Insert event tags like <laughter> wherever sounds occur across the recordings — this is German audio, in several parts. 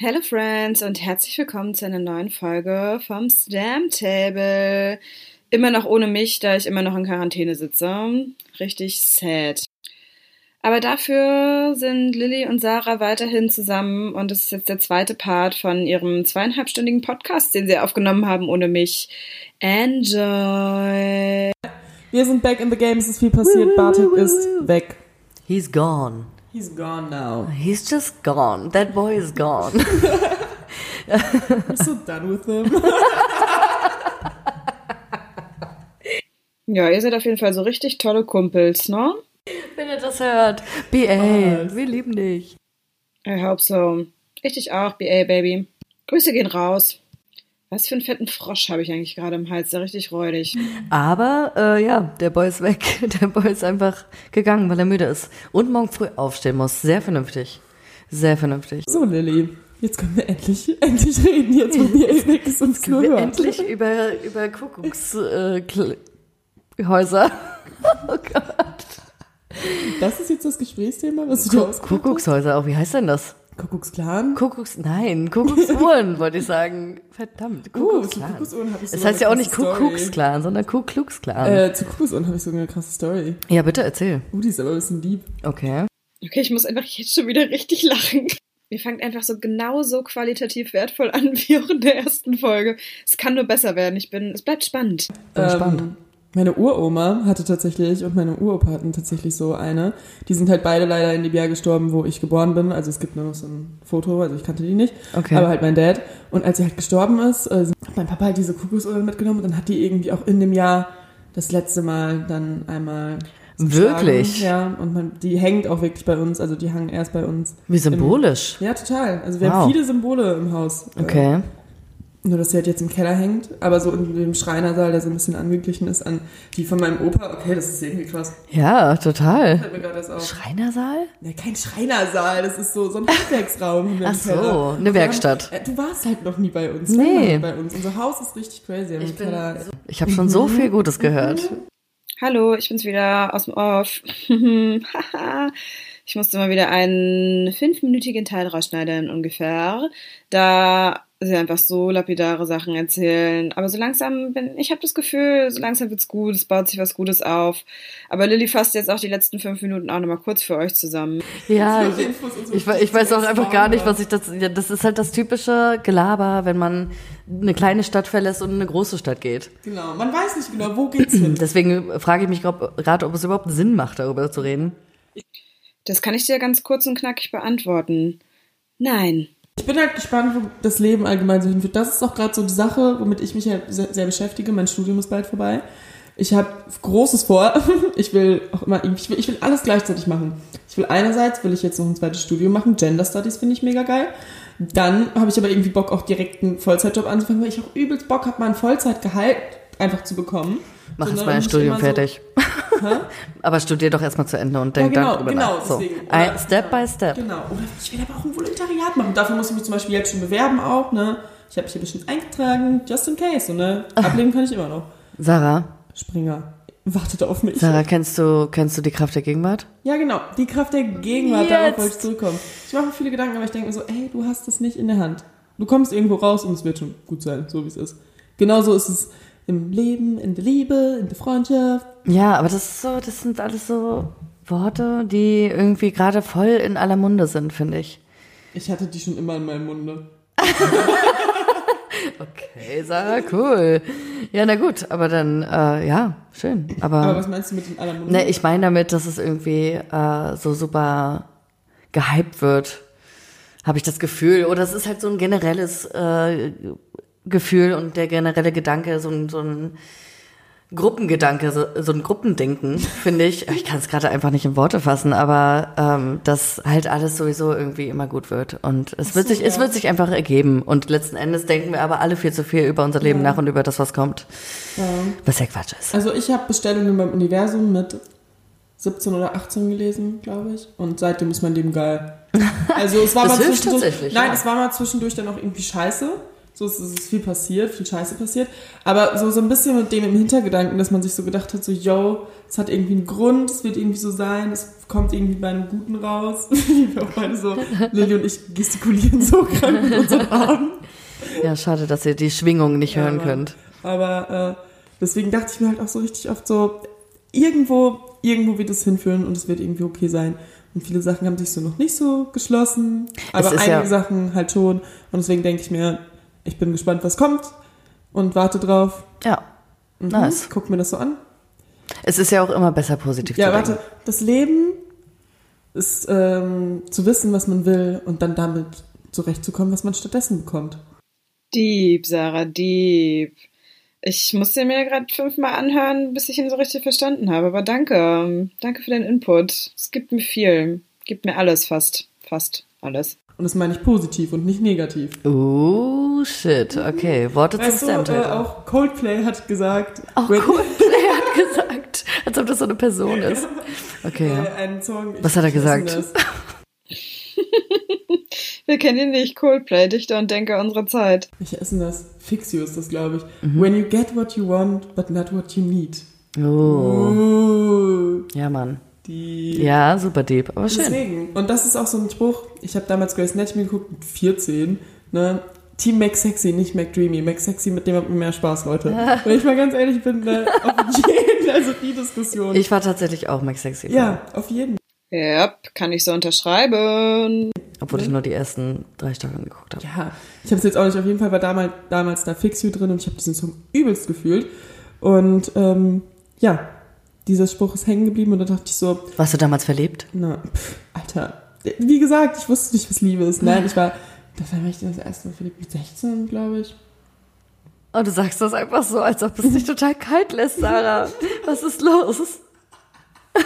Hello Friends und herzlich willkommen zu einer neuen Folge vom Stamp Table. Immer noch ohne mich, da ich immer noch in Quarantäne sitze. Richtig sad. Aber dafür sind Lilly und Sarah weiterhin zusammen und es ist jetzt der zweite Part von ihrem zweieinhalbstündigen Podcast, den sie aufgenommen haben ohne mich. Enjoy! Wir sind back in the game, es ist viel passiert, Bartek ist weg. He's gone. He's gone now. He's just gone. That boy is gone. I'm so done with him. <laughs> Ja, ihr seid auf jeden Fall so richtig tolle Kumpels, ne? Wenn ihr das hört. BA, wir lieben dich. I hope so. Ich dich auch, BA, Baby. Grüße gehen raus. Was für einen fetten Frosch habe ich eigentlich gerade im Hals? Der richtig räudig. Aber äh, ja, der Boy ist weg. <laughs> Der Boy ist einfach gegangen, weil er müde ist. Und morgen früh aufstehen muss. Sehr vernünftig. Sehr vernünftig. So, Lilly, jetzt können wir endlich, <laughs> endlich reden, jetzt wo ist und es nur Wir hört. endlich über, über Kuckuckshäuser. Äh, <laughs> oh Gott. Das ist jetzt das Gesprächsthema, was du? Kuckuckshäuser, auch wie heißt denn das? Kuckucksklan? Kuckucks, nein, Kuckucksuhren, <laughs> wollte ich sagen. Verdammt, Oh, Kuckucksklan. Kuckucksuhren habe ich Es sogar heißt ja auch eine nicht krasse Story. Kuckucksklan, sondern Kuckucksklan. Äh, zu Kuckucksuhren habe ich sogar eine krasse Story. ja, bitte erzähl. Uh, die ist aber ein bisschen lieb. Okay. Okay, ich muss einfach jetzt schon wieder richtig lachen. Ihr fangt einfach so genauso qualitativ wertvoll an <laughs> wie auch in der ersten Folge. Es kann nur besser werden. Ich bin, es bleibt spannend. Bin. Ähm, Meine Uroma hatte tatsächlich und meine Uropa hatten tatsächlich so eine. Die sind halt beide leider in dem Jahr gestorben, wo ich geboren bin. Also es gibt nur noch so ein Foto, also ich kannte die nicht. Okay. Aber halt mein Dad. Und als sie halt gestorben ist, äh, hat mein Papa halt diese Kuckucksuhren mitgenommen und dann hat die irgendwie auch in dem Jahr das letzte Mal dann einmal. Wirklich? Ja, und man, die hängt auch wirklich bei uns, also die hangen erst bei uns. Wie symbolisch. Ja, total. Also wir Wow. haben viele Symbole im Haus. Äh, Okay. Nur, dass sie halt jetzt im Keller hängt, aber so in dem Schreinersaal, der so ein bisschen angeglichen ist an die von meinem Opa. Okay, das ist irgendwie krass. Ja, total. Schreinersaal? Ja, kein Schreinersaal, das ist so, so ein Handwerksraum. Ach so, Keller. eine Werkstatt. Haben, äh, du warst halt noch nie bei uns. Nee. Nie bei uns. Unser Haus ist richtig crazy. im Keller. Ich habe schon so <laughs> viel Gutes gehört. Hallo, ich bin's wieder aus dem Off. <laughs> Haha. ich musste mal wieder einen fünfminütigen Teil rausschneiden ungefähr, da sie einfach so lapidare Sachen erzählen. Aber so langsam bin, ich habe das Gefühl, so langsam wird's gut, es baut sich was Gutes auf. Aber Lilly fasst jetzt auch die letzten fünf Minuten auch nochmal kurz für euch zusammen. Ja, ich, ich, ich weiß auch einfach gar nicht, was ich das. Ja, das ist halt das typische Gelaber, wenn man eine kleine Stadt verlässt und in eine große Stadt geht. Genau, man weiß nicht genau, wo geht's hin. <clears throat> Deswegen frage ich mich gerade, ob es überhaupt Sinn macht, darüber zu reden. Das kann ich dir ganz kurz und knackig beantworten. Nein. Ich bin halt gespannt, wo das Leben allgemein so hinführt. Das ist auch gerade so die Sache, womit ich mich ja sehr, sehr beschäftige. Mein Studium ist bald vorbei. Ich habe Großes vor. <laughs> Ich will auch immer, ich will, ich will alles gleichzeitig machen. Ich will einerseits, will ich jetzt noch ein zweites Studium machen. Gender Studies finde ich mega geil. Dann habe ich aber irgendwie Bock, auch direkt einen Vollzeitjob anzufangen, weil ich auch übelst Bock habe, mal ein Vollzeitgehalt einfach zu bekommen. Mach jetzt mal ein Studium so- fertig. <laughs> Aber studier doch erstmal zu Ende und denk genau, dann drüber genau, nach. So. deswegen. Ein, Oder- step by step. Genau. Oder ich will aber auch ein Volontariat machen. Dafür muss ich mich zum Beispiel jetzt schon bewerben auch, ne? Ich habe mich hier bestimmt eingetragen, just in case, so, ne? <laughs> Ablehnen kann ich immer noch. Sarah, Springer, wartet auf mich. Sarah, kennst du, kennst du die Kraft der Gegenwart? Ja, genau. Die Kraft der Gegenwart, darauf Jetzt. wollte ich zurückkommen. Ich mache mir viele Gedanken, aber ich denke mir so, ey, du hast es nicht in der Hand. Du kommst irgendwo raus und es wird schon gut sein, so wie es ist. Genauso ist es im Leben, in der Liebe, in der Freundschaft. Ja, aber das ist so, das sind alles so Worte, die irgendwie gerade voll in aller Munde sind, finde ich. Ich hatte die schon immer in meinem Munde. <laughs> Okay, Sarah, cool. Ja, na gut, aber dann, äh, ja, schön. Aber, Aber was meinst du mit in aller Munde? ne, ich meine damit, dass es irgendwie äh, so super gehypt wird, habe ich das Gefühl. Oder es ist halt so ein generelles äh, Gefühl und der generelle Gedanke, so ein, so ein Gruppengedanke, so, so ein Gruppendenken, <laughs> finde ich. Ich kann es gerade einfach nicht in Worte fassen, aber ähm, dass halt alles sowieso irgendwie immer gut wird. Und es wird so, sich, es ja. wird sich einfach ergeben. Und letzten Endes denken wir aber alle viel zu viel über unser Leben Ja. nach und über das, was kommt. Ja. Was ja Quatsch ist. Also ich habe Bestellungen beim Universum mit 17 oder 18 gelesen, glaube ich. Und seitdem ist mein Leben geil. <laughs> Also es war mal zwischendurch. Nein, es war mal zwischendurch dann auch irgendwie scheiße. So es ist viel passiert, viel Scheiße passiert. Aber so, so ein bisschen mit dem im Hintergedanken, dass man sich so gedacht hat, so, yo, es hat irgendwie einen Grund, es wird irgendwie so sein, es kommt irgendwie bei einem Guten raus. <laughs> Wir beide so, Lilly und ich gestikulieren so krank mit unseren Armen. Ja, schade, dass ihr die Schwingung nicht hören aber, könnt. Aber äh, deswegen dachte ich mir halt auch so richtig oft so, irgendwo, irgendwo wird es hinführen und es wird irgendwie okay sein. Und viele Sachen haben sich so noch nicht so geschlossen, aber ist einige ja- Sachen halt schon. Und deswegen denke ich mir, ich bin gespannt, was kommt und warte drauf. Ja, Mhm. nice. Guck mir das so an. Es ist ja auch immer besser, positiv Ja, zu warte, denken. das Leben ist ähm, zu wissen, was man will und dann damit zurechtzukommen, was man stattdessen bekommt. Dieb, Sarah, Dieb. Ich musste mir gerade fünfmal anhören, bis ich ihn so richtig verstanden habe. Aber danke. Danke für deinen Input. Es gibt mir viel. Gibt mir alles fast. Fast alles. Und das meine ich positiv und nicht negativ. Oh, shit. Okay, Worte Weißt zum du, äh, auch Coldplay hat gesagt, Auch Coldplay hat gesagt, als ob das so eine Person ist. <laughs> Okay, äh, einen Song. Was hat er gesagt? <laughs> Wir kennen ihn nicht. Coldplay, Dichter und Denker unserer Zeit. Ich esse das. Fix you ist das, glaube ich. Mhm. When you get what you want, but not what you need. Oh, Uh, ja, Mann. Die. Ja, super deep, aber schön. Deswegen. Und das ist auch so ein Spruch. Ich habe damals Grace Anatomy geguckt mit 14. Ne? Team Mac Sexy, nicht Mac Dreamy. Mac Sexy, mit dem hat man mehr Spaß, Leute. <laughs> Wenn ich mal ganz ehrlich bin, ne, auf <laughs> jeden, also die Diskussion. Ich war tatsächlich auch Max Sexy. ja, auf jeden. Ja, kann ich so unterschreiben. Obwohl ich nur die ersten drei Staffeln geguckt habe. Ja, ich habe es jetzt auch nicht. Auf jeden Fall war damals, damals da Fix You drin und ich habe diesen Song übelst gefühlt. Und ähm, ja, dieser Spruch ist hängen geblieben und da dachte ich so, Warst du damals verliebt? na, pff, Alter. Wie gesagt, ich wusste nicht, was Liebe ist. Nein, ich war, das war ich das erste Mal verliebt mit 16, glaube ich. Oh, du sagst das einfach so, als ob es dich total kalt lässt, Sarah. Was ist los? <laughs>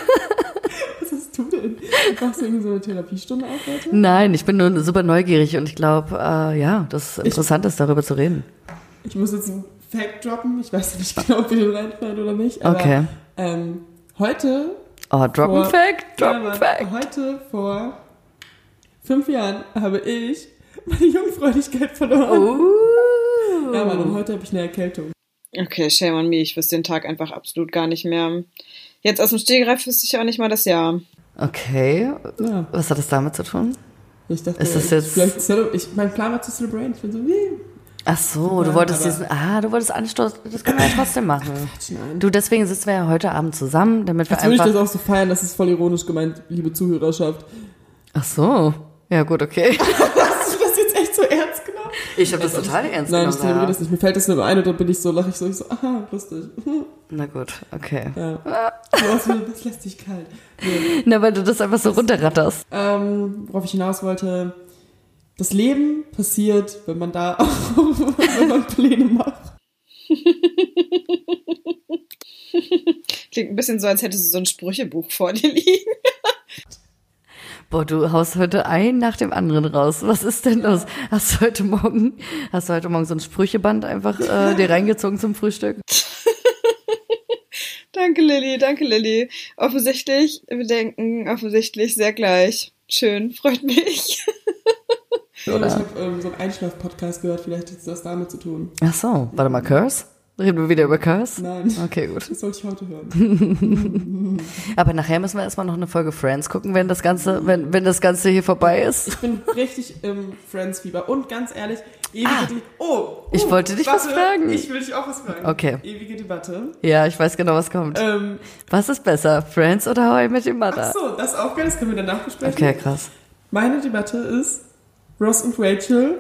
Was hast du denn? Machst du irgendwie so eine Therapiestunde auf heute? Nein, ich bin nur super neugierig und ich glaube, äh, ja, das ist interessant ist, darüber zu reden. Ich muss jetzt einen Fact droppen. Ich weiß nicht genau, ob wir den reinfallen oder nicht. Okay. Ähm, heute Oh, drop Vor- Fact, drop Ja, Fact. Heute vor fünf Jahren habe ich meine Jungfräulichkeit verloren. Uh. Ja, Mann, und heute habe ich eine Erkältung. Okay, shame on me. Ich wüsste den Tag einfach absolut gar nicht mehr. Jetzt aus dem Stegreif wüsste ich auch nicht mal das Jahr. Okay, Ja, was hat das damit zu tun? ich dachte, Ist das ich, jetzt- vielleicht ich, mein Plan war zu celebraten. Ich bin so, wie? Ach so, du Ja, wolltest aber- diesen, ah, du wolltest Anstoß, das können wir ja trotzdem machen. Nein. Du, deswegen sitzen wir ja heute Abend zusammen, damit wir Jetzt würde ich einfach, das auch so feiern, das ist voll ironisch gemeint, liebe Zuhörerschaft. ach so, ja gut, okay. <laughs> Hast du das jetzt echt so ernst genommen? Ich habe das total ernst Nein, ich genommen. zelebriere Sarah. das nicht. Mir fällt das nur ein und dann bin ich so, lache ich so, ich so, aha, lustig. <laughs> Na gut, okay. Ja. Das, das lässt sich kalt. Nee. <laughs> Na, weil du das einfach so runterratterst. Ähm, worauf ich hinaus wollte, das Leben passiert, wenn man da auch, <laughs> wenn man Pläne macht. Klingt ein bisschen so, als hättest du so ein Sprüchebuch vor dir liegen. <laughs> Boah, du haust heute ein nach dem anderen raus. Was ist denn los? Hast du heute Morgen, hast du heute Morgen so ein Sprücheband einfach äh, <laughs> dir reingezogen zum Frühstück? Danke, Lilly, danke, Lilly. Offensichtlich, wir denken offensichtlich sehr gleich. Schön, freut mich. Oder ich habe ähm, so einen Einschlaf-Podcast gehört, vielleicht hat es das damit zu tun. Ach so, warte mal, Curse? Reden wir wieder über Curse? Nein, Okay, gut. das sollte ich heute hören. <laughs> Aber nachher müssen wir erstmal noch eine Folge Friends gucken, wenn das Ganze, wenn, wenn das Ganze hier vorbei ist. Ich bin richtig im Friends-Fieber. Und ganz ehrlich, ewige Debatte. Oh, Ich oh, wollte dich was fragen. Ich will dich auch was fragen. Okay. Ewige Debatte. Ja, ich weiß genau, was kommt. Ähm, Was ist besser, Friends oder How I Met Your ach Mother? so, das auch geil, das können wir danach besprechen. Okay, krass. Meine Debatte ist, Ross und Rachel,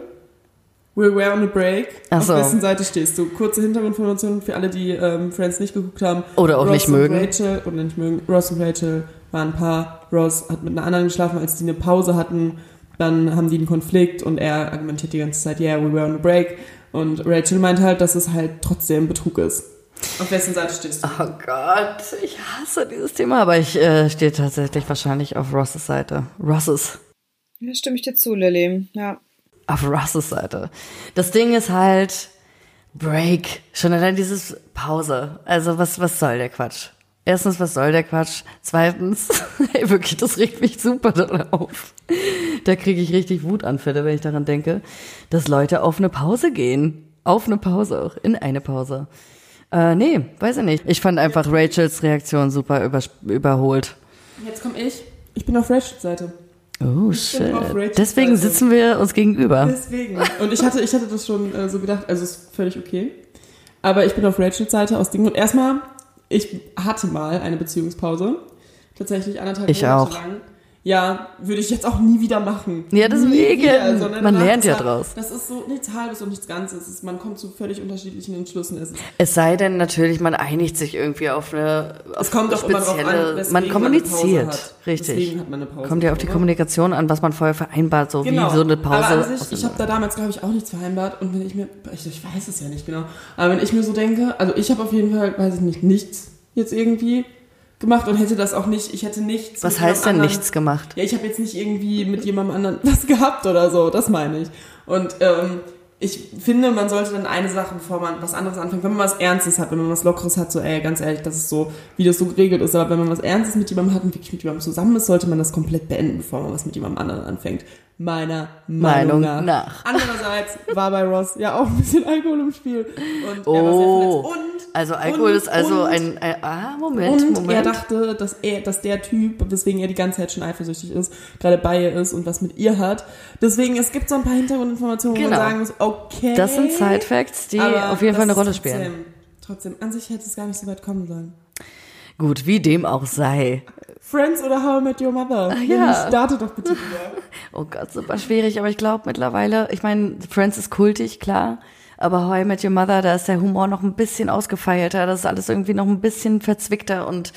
we were on a break. Ach Auf so. wessen Seite stehst du? Kurze Hintergrundinformationen für alle, die ähm, Friends nicht geguckt haben. Oder auch Ross nicht mögen. Rachel, oder nicht mögen. Ross und Rachel waren ein Paar. Ross hat mit einer anderen geschlafen, als die eine Pause hatten. Dann haben die einen Konflikt und er argumentiert die ganze Zeit, yeah, we were on a break. Und Rachel meint halt, dass es halt trotzdem Betrug ist. Auf wessen Seite stehst du? Oh Gott, ich hasse dieses Thema, aber ich äh, stehe tatsächlich wahrscheinlich auf Rosses Seite. Rosses. Ja, stimme ich dir zu, Lilly. Ja. Auf Rosses Seite. Das Ding ist halt Break. Schon allein dieses Pause. Also was, was soll der Quatsch? Erstens, was soll der Quatsch? Zweitens, <laughs> ey, wirklich, das regt mich super doll auf. Da kriege ich richtig Wutanfälle, wenn ich daran denke, dass Leute auf eine Pause gehen. Auf eine Pause auch, in eine Pause. Äh, nee, weiß ich nicht. Ich fand einfach Rachels Reaktion super über, überholt. Jetzt komme ich. Ich bin auf Rachels Seite. Oh, shit. Deswegen Seite. sitzen wir uns gegenüber. Deswegen. Und ich hatte, ich hatte das schon äh, so gedacht, also ist völlig okay. Aber ich bin auf Rachels Seite aus dem Grund. Erstmal, ich hatte mal eine Beziehungspause. Tatsächlich anderthalb Ich Monate auch. lang. Ja, würde ich jetzt auch nie wieder machen. Ja, deswegen. Nie wieder, Man lernt ja halt- draus. Das ist so nichts Halbes und nichts Ganzes. Es ist, man kommt zu völlig unterschiedlichen Entschlüssen. Es, Es sei denn natürlich, man einigt sich irgendwie auf eine auf es kommt auch spezielle. an, man kommuniziert, hat. richtig. Man. Kommt ja auf die oder? Kommunikation an, was man vorher vereinbart, so wie so eine Pause. Genau. Aber an sich, ich habe da damals, glaube ich, auch nichts vereinbart. Und wenn ich mir, ich, ich weiß es ja nicht genau, aber wenn ich mir so denke, also ich habe auf jeden Fall, weiß ich nicht, nichts jetzt irgendwie gemacht und hätte das auch nicht, ich hätte nichts. was heißt denn jemandem nichts gemacht? Ja, ich habe jetzt nicht irgendwie mit jemandem anderen <laughs> was gehabt oder so, das meine ich. Und ähm, ich finde, man sollte dann eine Sache, bevor man was anderes anfängt, wenn man was Ernstes hat, wenn man was Lockeres hat, so, ey, ganz ehrlich, das ist so, wie das so geregelt ist. Aber wenn man was Ernstes mit jemandem hat und wirklich mit jemandem zusammen ist, sollte man das komplett beenden, bevor man was mit jemandem anderen anfängt. Meiner Meinung, Meinung nach. nach. Andererseits war bei Ross ja auch ein bisschen Alkohol im Spiel. Und er war Oh. sehr verletzt. Und, Also Alkohol und, ist also und, ein, ein ah Moment und Moment. er dachte, dass er, dass der Typ, weswegen er die ganze Zeit schon eifersüchtig ist, gerade bei ihr ist und was mit ihr hat. Deswegen, es gibt so ein paar Hintergrundinformationen, wo Genau. man sagen muss, okay. das sind Side Facts, die auf jeden Fall eine Rolle ist spielen. Trotzdem, trotzdem, an sich hätte es gar nicht so weit kommen sollen. Gut, wie dem auch sei. Friends oder How I Met Your Mother? ja. Starte doch bitte wieder. <laughs> Oh Gott, super schwierig, aber ich glaube mittlerweile, ich meine, Friends ist kultig, klar. Aber How I Met Your Mother, da ist der Humor noch ein bisschen ausgefeilter, das ist alles irgendwie noch ein bisschen verzwickter und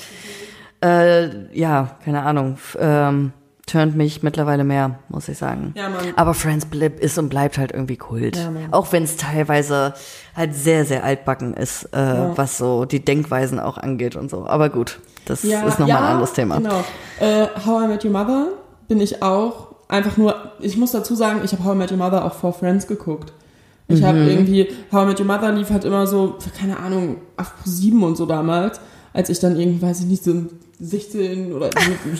äh, ja, keine Ahnung, ähm, turnt mich mittlerweile mehr, muss ich sagen. Ja, Mann. Aber Friends bleib, ist und bleibt halt irgendwie Kult. Ja, Mann. auch wenn es teilweise halt sehr, sehr altbacken ist, äh, was so die Denkweisen auch angeht und so. Aber gut, das ist nochmal ja, ein anderes Thema. Genau. Äh, How I Met Your Mother bin ich auch einfach nur, ich muss dazu sagen, ich habe How I Met Your Mother auch vor Friends geguckt. Ich habe Mhm. irgendwie, How I Met Your Mother lief halt immer so, keine Ahnung, auf sieben und so damals, als ich dann irgendwie, weiß ich nicht, so 16 oder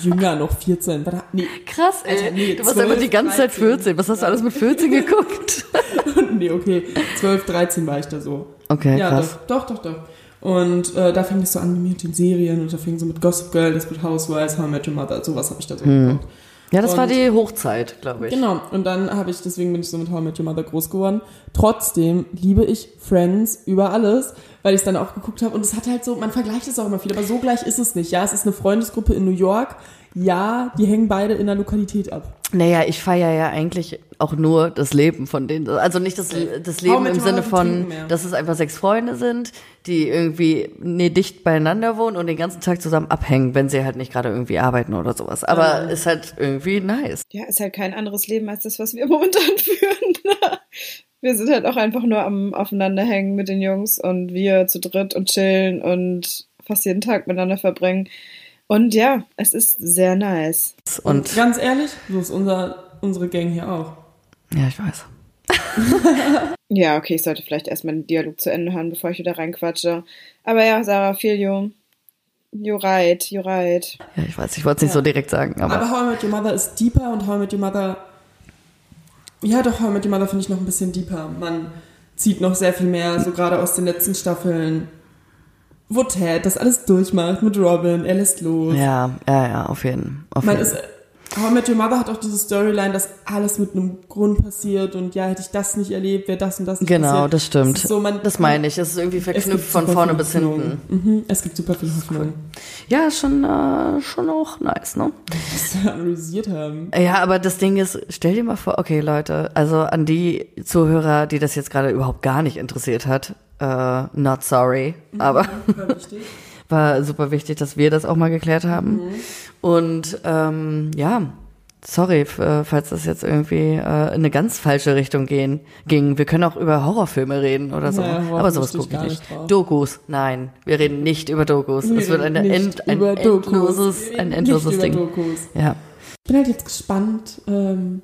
jünger, noch 14. War da, nee, Krass, ey. Alter, nee, du warst 12, einfach die ganze Zeit 13. 14. Was hast du alles mit 14 geguckt? <laughs> nee, okay, 12, 13 war ich da so. Okay, ja, krass. doch, doch, doch, doch. Und äh, da fing es so an mit den Serien und da fing so mit Gossip Girl, Desperate Housewives, How I Met Your Mother, sowas habe ich da so geguckt. Ja, das war Und- die Hochzeit, glaube ich. Genau, und dann habe ich, deswegen bin ich so mit How I Met Your Mother groß geworden. Trotzdem liebe ich Friends über alles, weil ich es dann auch geguckt habe. Und es hat halt so, man vergleicht es auch immer viel, aber so gleich ist es nicht. Ja, es ist eine Freundesgruppe in New York. Ja, die hängen beide in der Lokalität ab. Naja, ich feiere ja eigentlich auch nur das Leben von denen. Also nicht das, das Leben im Sinne von, dass es einfach sechs Freunde sind, die irgendwie nee, dicht beieinander wohnen und den ganzen Tag zusammen abhängen, wenn sie halt nicht gerade irgendwie arbeiten oder sowas. Aber Ja. ist halt irgendwie nice. Ja, ist halt kein anderes Leben als das, was wir <laughs> momentan führen. <laughs> wir sind halt auch einfach nur am Aufeinanderhängen mit den Jungs und wir zu dritt und chillen und fast jeden Tag miteinander verbringen. Und ja, es ist sehr nice. Und ganz ehrlich, so ist unser, unsere Gang hier auch. ja, ich weiß. <laughs> Ja, okay, ich sollte vielleicht erstmal den Dialog zu Ende hören, bevor ich wieder reinquatsche. Aber ja, Sarah, feel you. You're right, you're right. Ja, ich weiß. Ich wollte es nicht so direkt sagen, aber, Aber How I Met Your Mother ist deeper und How I Met Your Mother. Ja, doch, How I Met Your Mother finde ich noch ein bisschen deeper. Man zieht noch sehr viel mehr, so gerade aus den letzten Staffeln. Wo Ted das alles durchmacht mit Robin, er lässt los. ja, ja, ja, auf jeden Fall. Man ist, How I Met Your Mother hat auch diese Storyline, dass alles mit einem Grund passiert und ja, hätte ich das nicht erlebt, wäre das und das nicht Genau, passiert. das stimmt. Ist so, man, das meine ich. Es ist irgendwie verknüpft von vorne bis hinten. Mhm, es gibt super viel Hoffnung, Ja, schon, äh, schon auch nice, ne? was wir analysiert haben. Ja, aber das Ding ist, stell dir mal vor, okay, Leute, also an die Zuhörer, die das jetzt gerade überhaupt gar nicht interessiert hat, äh, not sorry, aber <laughs> <laughs> War super wichtig, dass wir das auch mal geklärt haben. Und ähm, ja, sorry, äh, falls das jetzt irgendwie äh, in eine ganz falsche Richtung gehen, ging. Wir können auch über Horrorfilme reden oder so. Naja, aber sowas gucke ich nicht. drauf. Dokus, nein, wir reden nicht über Dokus. Wir es wird eine end, ein endloses, ein endloses Ding. Dokus. Ja. Ich bin halt jetzt gespannt, ähm,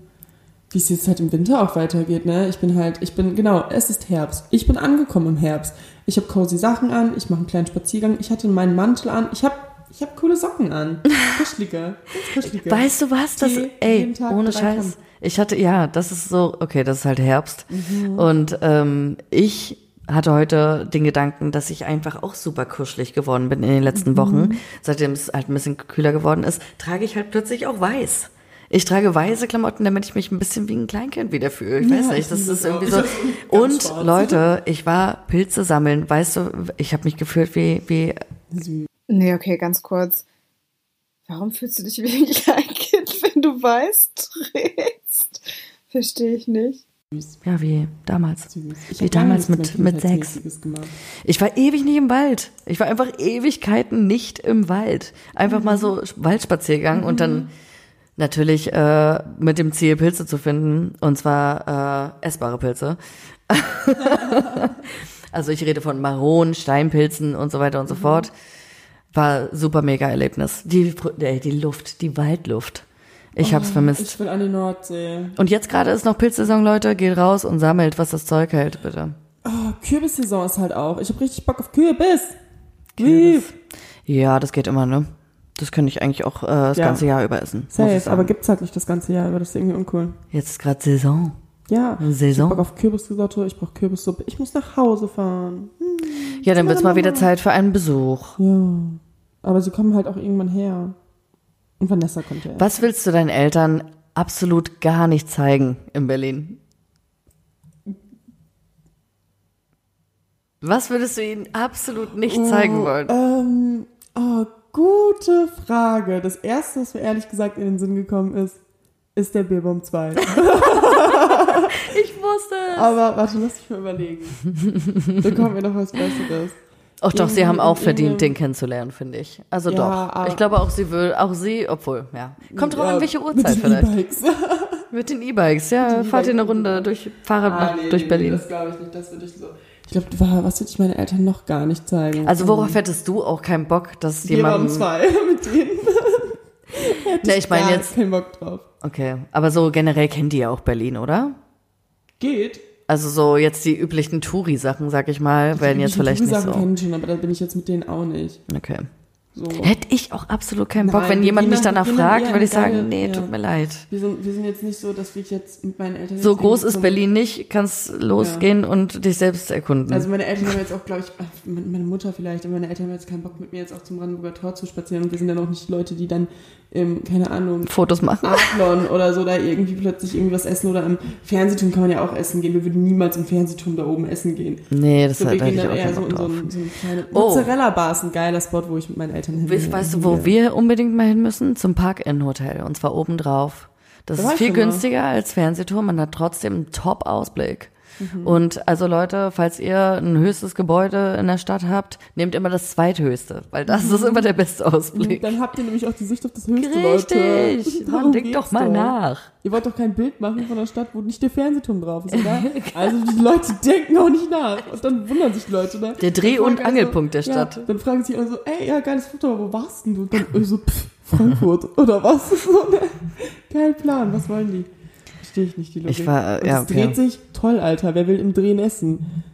wie es jetzt halt im Winter auch weitergeht, ne? Ich bin halt, ich bin, genau, es ist Herbst. Ich bin angekommen im Herbst. Ich habe cozy Sachen an, ich mache einen kleinen Spaziergang, ich hatte meinen Mantel an, ich habe ich hab coole Socken an. <laughs> Kuscheliger, ganz kuscheliger. Weißt du was? Das, Die ey, ohne Scheiß. Gramm. Ich hatte, ja, das ist so, okay, das ist halt Herbst. Mhm. Und ähm, ich hatte heute den Gedanken, dass ich einfach auch super kuschelig geworden bin in den letzten Mhm. Wochen. Seitdem es halt ein bisschen kühler geworden ist, trage ich halt plötzlich auch weiß. Ich trage weiße Klamotten, damit ich mich ein bisschen wie ein Kleinkind wieder fühle. Ich weiß Ja, nicht, ich das ist irgendwie so. <laughs> Und schwarz. Leute, ich war Pilze sammeln. Weißt du, ich habe mich gefühlt wie, wie Süß. Nee, okay, ganz kurz. Warum fühlst du dich wie ein <laughs> Kleinkind, wenn du weiß trägst? Verstehe ich nicht. ja, wie damals. Wie damals mit, mit sechs. Ich war ewig nicht im Wald. Ich war einfach Ewigkeiten nicht im Wald. Einfach mal so Waldspaziergang und dann natürlich äh, mit dem Ziel, Pilze zu finden. Und zwar äh, essbare Pilze. <laughs> also ich rede von Maronen, Steinpilzen und so weiter und so fort. War super mega Erlebnis. Die, ey, die Luft, die Waldluft. Ich hab's vermisst. Ich will an die Nordsee. Und jetzt gerade ist noch Pilzsaison, Leute. Geht raus und sammelt, was das Zeug hält, bitte. Oh, Kürbissaison ist halt auch. Ich habe richtig Bock auf Kürbis. Kürbis. Ja, das geht immer, ne? Das könnte ich eigentlich auch äh, das Ja. ganze Jahr über essen. Safe, aber gibt's halt nicht das ganze Jahr über. Das ist irgendwie uncool. Jetzt ist gerade Saison. Ja. Saison. Ich Bock auf Kürbisrisotto. Ich brauche Kürbissuppe. Ich muss nach Hause fahren. Hm. Ja, dann wird's mal wieder Zeit für einen Besuch. Ja. Aber sie kommen halt auch irgendwann her. Und Vanessa kommt ja. Was willst du deinen Eltern absolut gar nicht zeigen in Berlin? Was würdest du ihnen absolut nicht zeigen wollen? Ähm, oh, gute Frage. Das erste, was mir ehrlich gesagt in den Sinn gekommen ist, ist der Bierbomb 2. <laughs> Ich wusste es. Aber warte, lass mich mal überlegen. da kommt mir noch was Besseres. Ach doch, sie haben auch verdient, den kennenzulernen, finde ich. Also Ja, doch. Ich glaube auch sie will, auch sie, obwohl, ja. Kommt drauf Ja, an, welche mit Uhrzeit den vielleicht. E-Bikes. Mit den E-Bikes, ja. den Fahrt ihr eine E-Bikes. Runde durch Fahrrad nach, Ah, nee, durch nee, Berlin. Das glaube ich nicht, das würde ich so. Ich glaube, was würde ich meinen Eltern noch gar nicht zeigen? Also worauf hättest du auch keinen Bock, dass Bierbomb jemand... 2 mit denen. <laughs> Ne, ich meine jetzt... keinen Bock drauf. Okay, aber so generell kennt die ja auch Berlin, oder? Geht. Also so jetzt die üblichen Touri-Sachen, sag ich mal, werden jetzt vielleicht nicht Sachen so. kennen schon, aber da bin ich jetzt mit denen auch nicht. Okay. So. Hätte ich auch absolut keinen Bock. Nein, Wenn jemand mich danach fragt, würde ich sagen, nee, ja. tut mir leid. Wir sind, wir sind jetzt nicht so, dass wir jetzt mit meinen Eltern. So groß ist Berlin nicht, kannst losgehen und dich selbst erkunden. Also meine Eltern haben jetzt auch, glaube ich, meine Mutter vielleicht, aber meine Eltern haben jetzt keinen Bock mit mir jetzt auch zum Brandenburger Tor zu spazieren und wir sind dann auch nicht Leute, die dann, ähm, keine Ahnung, Fotos machen. Adlon oder so da irgendwie plötzlich irgendwas essen oder im Fernsehturm kann man ja auch essen gehen. Wir würden niemals im Fernsehturm da oben essen gehen. Nee, das So, hat wir gehen ich dann auch eher so in so ein, so ein kleine Oh. Mozzarella-Bar ist ein geiler Spot, wo ich mit meinen Eltern hin Weißt, weißt du, wo wir unbedingt mal hin müssen? Zum Park-In-Hotel. Und zwar obendrauf. Das Da war ist viel mal. günstiger als Fernsehturm. Man hat trotzdem einen Top-Ausblick. Mhm. Und also Leute, falls ihr ein höchstes Gebäude in der Stadt habt, nehmt immer das zweithöchste, weil das Mhm. ist immer der beste Ausblick. Dann habt ihr nämlich auch die Sicht auf das höchste, Leute. Richtig. <laughs> Darum Man denkt doch mal nach. Ihr wollt doch kein Bild machen von einer Stadt, wo nicht der Fernsehturm drauf ist, oder? <laughs> Also die Leute denken auch nicht nach. Und dann wundern sich die Leute, ne? Der Dreh- und fragen Angelpunkt der ja, Stadt. Dann fragen sie auch so, ey, ja, geiles Foto, aber wo warst denn du? Und dann ich so, pff, Frankfurt <laughs> oder was? So, ne? Kein Plan, was wollen die? Verstehe ich nicht, die Logik. Ich war, äh, ja, es dreht sich, toll, Alter, wer will im Drehen essen?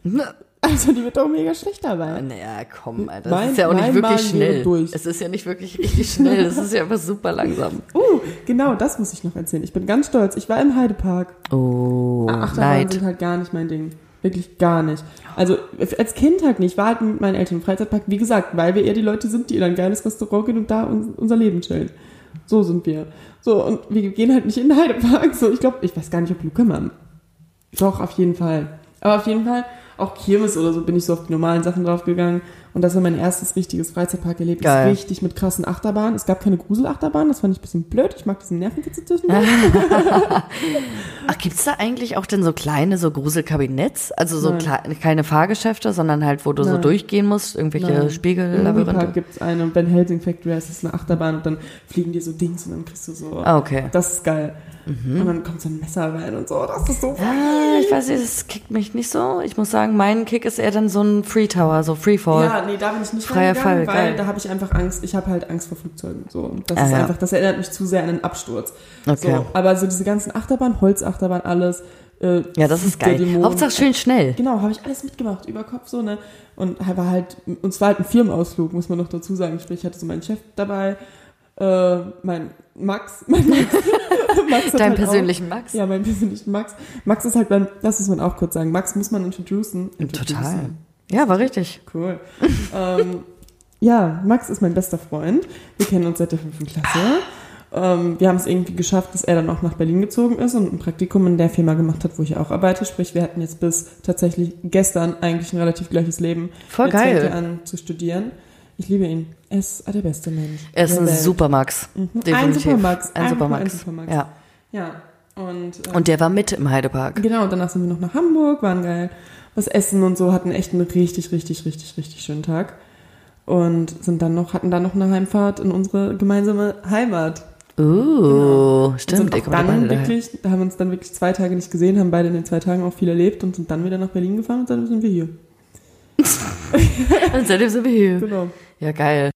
Also die wird doch mega schlecht dabei. Naja, komm, Alter. Mein- Das ist ja auch nicht mein wirklich Magen schnell. durch. Es ist ja nicht wirklich richtig schnell. Es ist ja einfach super langsam. <laughs> Uh, genau, das muss ich noch erzählen. Ich bin ganz stolz. Ich war im Heidepark. Oh, Achterbahnen Neid. sind halt gar nicht mein Ding. Wirklich gar nicht. Also als Kind halt nicht. Ich war halt mit meinen Eltern im Freizeitpark. Wie gesagt, weil wir eher die Leute sind, die in ein geiles Restaurant gehen und da un unser Leben chillen. So sind wir. So, und wir gehen halt nicht in den Heidepark. So, ich glaube, ich weiß gar nicht, ob Luca mal. Doch, auf jeden Fall. Aber auf jeden Fall, auch Kirmes oder so bin ich so auf die normalen Sachen draufgegangen. Und das war mein erstes richtiges Freizeitparkerlebnis. Geil. Richtig mit krassen Achterbahnen. Es gab keine Gruselachterbahn, das fand ich ein bisschen blöd. Ich mag diesen Nervenkitzel zwischen. <laughs> Ach, gibt's da eigentlich auch denn so kleine, so Gruselkabinetts? Also so keine Fahrgeschäfte, sondern halt, wo du so Nein. durchgehen musst, irgendwelche Nein. Spiegellabyrinthe? Moviepark gibt es eine und Van Helsing Factory heißt es eine Achterbahn und dann fliegen dir so Dings und dann kriegst du so. Ah, okay. Das ist geil. Und dann kommt so ein Messer rein und so. Das ist so. Ah, ich weiß nicht, das kickt mich nicht so. Ich muss sagen, mein Kick ist eher dann so ein Free Tower, so Freefall. Ja, Ja, nee, da bin ich nicht Freier Fall, weil geil. da habe ich einfach Angst, ich habe halt Angst vor Flugzeugen. So. Und das Ah, ist ja. einfach, das erinnert mich zu sehr an einen Absturz. Okay. So, aber so diese ganzen Achterbahn, Holzachterbahn, alles. Äh, Ja, das ist geil. Hauptsache schön schnell. Genau, habe ich alles mitgemacht, über Kopf so, ne? Und war halt, und es war halt ein Firmenausflug, muss man noch dazu sagen. Sprich, ich hatte so meinen Chef dabei, äh, mein Max, <laughs> mein Max, Max Deinen halt persönlichen auch, Max. Ja, meinen persönlichen Max. Max ist halt beim, das muss man auch kurz sagen, Max muss man introducen. Total. Ja, war richtig. Cool. ähm, <laughs> ja, Max ist mein bester Freund. Wir kennen uns seit der fünften Klasse. Ähm, wir haben es irgendwie geschafft, dass er dann auch nach Berlin gezogen ist und ein Praktikum in der Firma gemacht hat, wo ich auch arbeite. Sprich, wir hatten jetzt bis tatsächlich gestern eigentlich ein relativ gleiches Leben. Voll Jetzt fängt geil. er an zu studieren. Ich liebe ihn. Er ist der beste Mensch. Er ist der ein Welt. super Max. Mhm. Ein Definitiv. Supermax. Ein Supermax. ein Supermax. Ja. Ja. Und, äh, Und der war mit im Heidepark. Genau, und danach sind wir noch nach Hamburg, waren geil was essen und so, hatten echt einen richtig, richtig, richtig, richtig schönen Tag. Und sind dann noch, hatten dann noch eine Heimfahrt in unsere gemeinsame Heimat. Uh, Und stimmt. sind auch kommt dann wirklich, da haben wir uns dann wirklich zwei Tage nicht gesehen, haben beide in den zwei Tagen auch viel erlebt und sind dann wieder nach Berlin gefahren und dann sind wir hier. <laughs> Und seitdem sind wir hier. Genau. Ja, geil.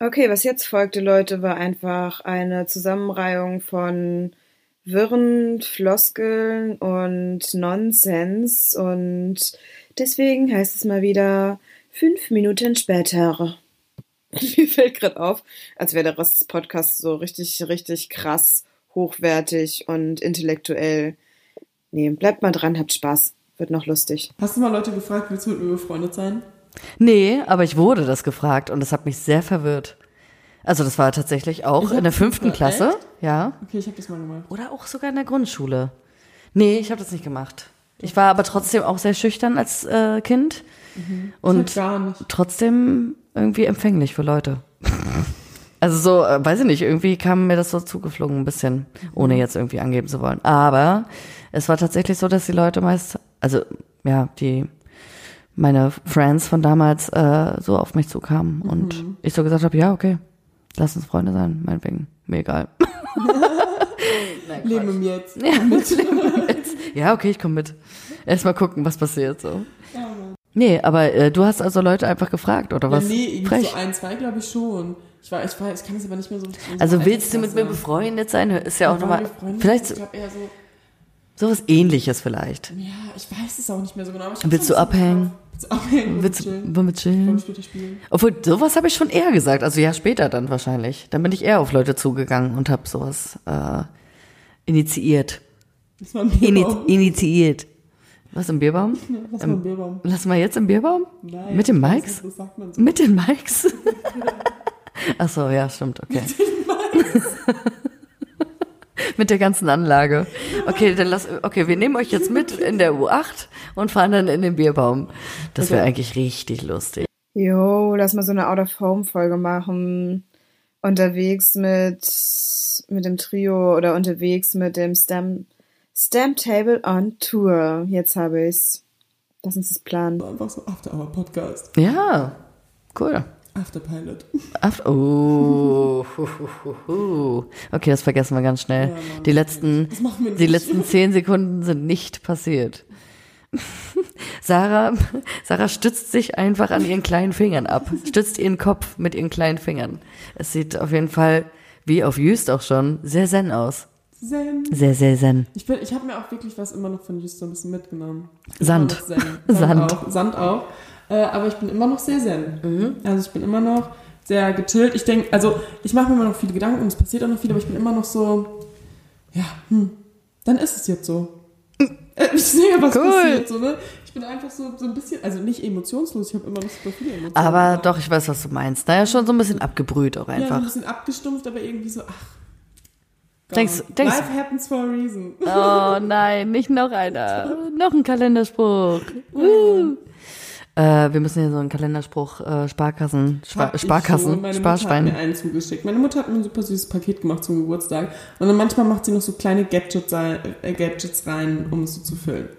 Okay, was jetzt folgte, Leute, war einfach eine Zusammenreihung von Wirren, Floskeln und Nonsens und deswegen heißt es mal wieder fünf Minuten später. <laughs> Mir fällt gerade auf, als wäre der Rest des Podcasts so richtig, richtig krass, hochwertig und intellektuell. Nee, bleibt mal dran, habt Spaß. Wird noch lustig. Hast du mal Leute gefragt, willst du mit mir befreundet sein? Nee, aber ich wurde das gefragt und das hat mich sehr verwirrt. Also das war tatsächlich auch in der fünften Klasse. echt? Ja. Okay, ich habe das mal gemacht. Oder auch sogar in der Grundschule. Nee, ich habe das nicht gemacht. Ich war aber trotzdem auch sehr schüchtern als äh, Kind und gar nicht. trotzdem irgendwie empfänglich für Leute. <laughs> Also so, äh, weiß ich nicht, irgendwie kam mir das so zugeflogen ein bisschen, ohne jetzt irgendwie angeben zu wollen. Aber es war tatsächlich so, dass die Leute meist, also ja, die meine Friends von damals äh, so auf mich zukamen und ich so gesagt habe, ja, okay, lass uns Freunde sein, meinetwegen, mir egal. <laughs> <laughs> Leben im Jetzt. Ja, ja okay, ich komme mit. Erstmal gucken, was passiert so. Nee, aber äh, du hast also Leute einfach gefragt, oder was? Ja, nee, irgendwie Frech. so ein, zwei glaube ich schon. Ich war, ich war, ich kann es aber nicht mehr so richtig. Also so willst du mit mir einschätzen. befreundet sein? Ist ja auch nochmal, vielleicht Ich glaube eher so, sowas ähnliches vielleicht. ja, ich weiß es auch nicht mehr so genau. Willst du abhängen? Willst du abhängen? Willst du wollen wir Wollen chillen? wir später spielen? Obwohl, sowas habe ich schon eher gesagt, also ja, später dann wahrscheinlich. Dann bin ich eher auf Leute zugegangen und habe sowas äh, initiiert. Das war ein Bierbaum. initiiert. Was im Bierbaum? Was war ein Bierbaum? <laughs> Lass mal jetzt im Bierbaum? Nein. Mit weiß Mikes? Das sagt man so. Mit den Mikes? <laughs> Ach so, ja, stimmt, okay. mit <laughs> <laughs> der ganzen Anlage. Okay, dann lass, okay, wir nehmen euch jetzt mit in der U8 und fahren dann in den Bierbaum. Das wäre eigentlich richtig lustig. Jo, lass mal so eine Out-of-Home-Folge machen. Unterwegs mit, mit dem Trio oder unterwegs mit dem Stamp, Stamp Table on Tour. Jetzt habe ich's. Lass uns das planen. Einfach so After Hour Podcast. Ja, cool. After Pilot. After, oh, okay, das vergessen wir ganz schnell. Mann, die letzten, die letzten zehn Sekunden sind nicht passiert. <laughs> Sarah, Sarah stützt sich einfach an ihren kleinen Fingern ab, stützt ihren Kopf mit ihren kleinen Fingern. Es sieht auf jeden Fall, wie auf Jüst auch schon, sehr zen aus. Zen. Sehr, sehr zen. Ich, bin, ich habe mir auch wirklich was immer noch von Just so ein bisschen mitgenommen. Sand. Noch Zen. <laughs> Sand. Auch. Sand auch. Äh, aber ich bin immer noch sehr zen. Mhm. Also ich bin immer noch sehr gechillt. Ich denke, also ich mache mir immer noch viele Gedanken und es passiert auch noch viel, aber ich bin immer noch so, ja, hm, dann ist es jetzt so. Äh, ich <laughs> sehe, was Cool. passiert, so, ne? Ich bin einfach so, so ein bisschen, also nicht emotionslos, ich habe immer noch super viele Emotionen. Aber doch, ich weiß, was du meinst. Naja, schon so ein bisschen abgebrüht auch Ja, so ein einfach. bisschen abgestumpft, aber irgendwie so, ach. Denkst- denkst- Life happens for a reason. Oh <laughs> nein, nicht noch einer. Noch ein Kalenderspruch. Uh. Äh, wir müssen hier so einen Kalenderspruch, äh, Sparkassen, Spar Hab ich Sparkassen, schon. Meine Mutter hat Sparschwein. mir einen zugeschickt. Meine Mutter hat mir ein super süßes Paket gemacht zum Geburtstag. Und dann manchmal macht sie noch so kleine Gadgets, rein- äh, Gadgets rein, um es so zu füllen.